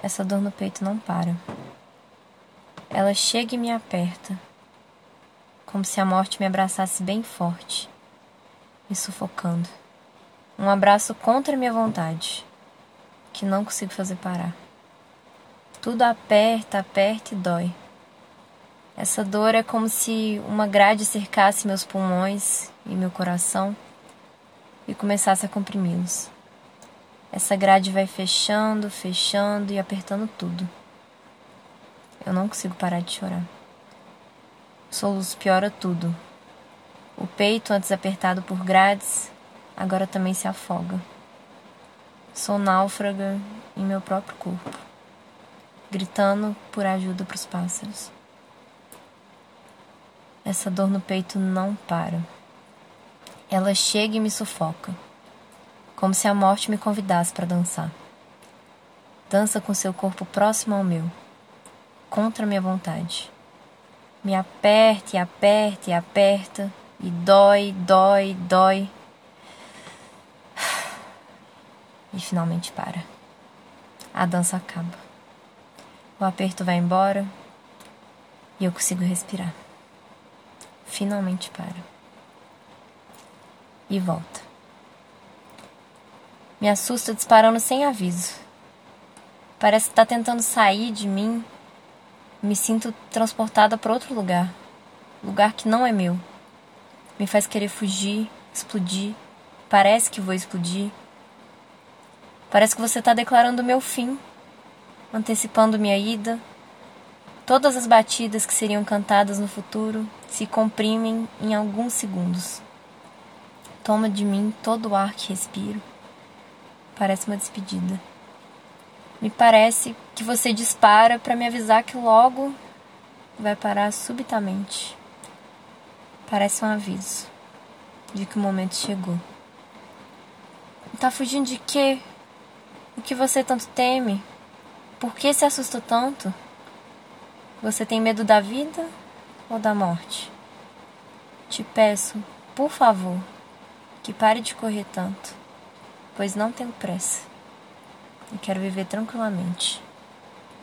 Essa dor no peito não para. Ela chega e me aperta, como se a morte me abraçasse bem forte, me sufocando. Um abraço contra minha vontade, que não consigo fazer parar. Tudo aperta, aperta e dói. Essa dor é como se uma grade cercasse meus pulmões e meu coração e começasse a comprimi-los. Essa grade vai fechando, fechando e apertando tudo. Eu não consigo parar de chorar. Soluço piora tudo. O peito, antes apertado por grades, agora também se afoga. Sou náufraga em meu próprio corpo, gritando por ajuda para os pássaros. Essa dor no peito não para. Ela chega e me sufoca como se a morte me convidasse para dançar. Dança com seu corpo próximo ao meu, contra minha vontade. Me aperta e aperta e aperta, e dói, dói, dói. E finalmente para. A dança acaba. O aperto vai embora e eu consigo respirar. Finalmente para. E volta. Me assusta disparando sem aviso. Parece que está tentando sair de mim. Me sinto transportada para outro lugar. Lugar que não é meu. Me faz querer fugir, explodir. Parece que vou explodir. Parece que você está declarando o meu fim, antecipando minha ida. Todas as batidas que seriam cantadas no futuro se comprimem em alguns segundos. Toma de mim todo o ar que respiro Parece uma despedida. Me parece que você dispara para me avisar que logo vai parar subitamente. Parece um aviso de que o momento chegou. Tá fugindo de quê? O que você tanto teme? Por que se assusta tanto? Você tem medo da vida ou da morte? Te peço, por favor, que pare de correr tanto pois não tenho pressa e quero viver tranquilamente.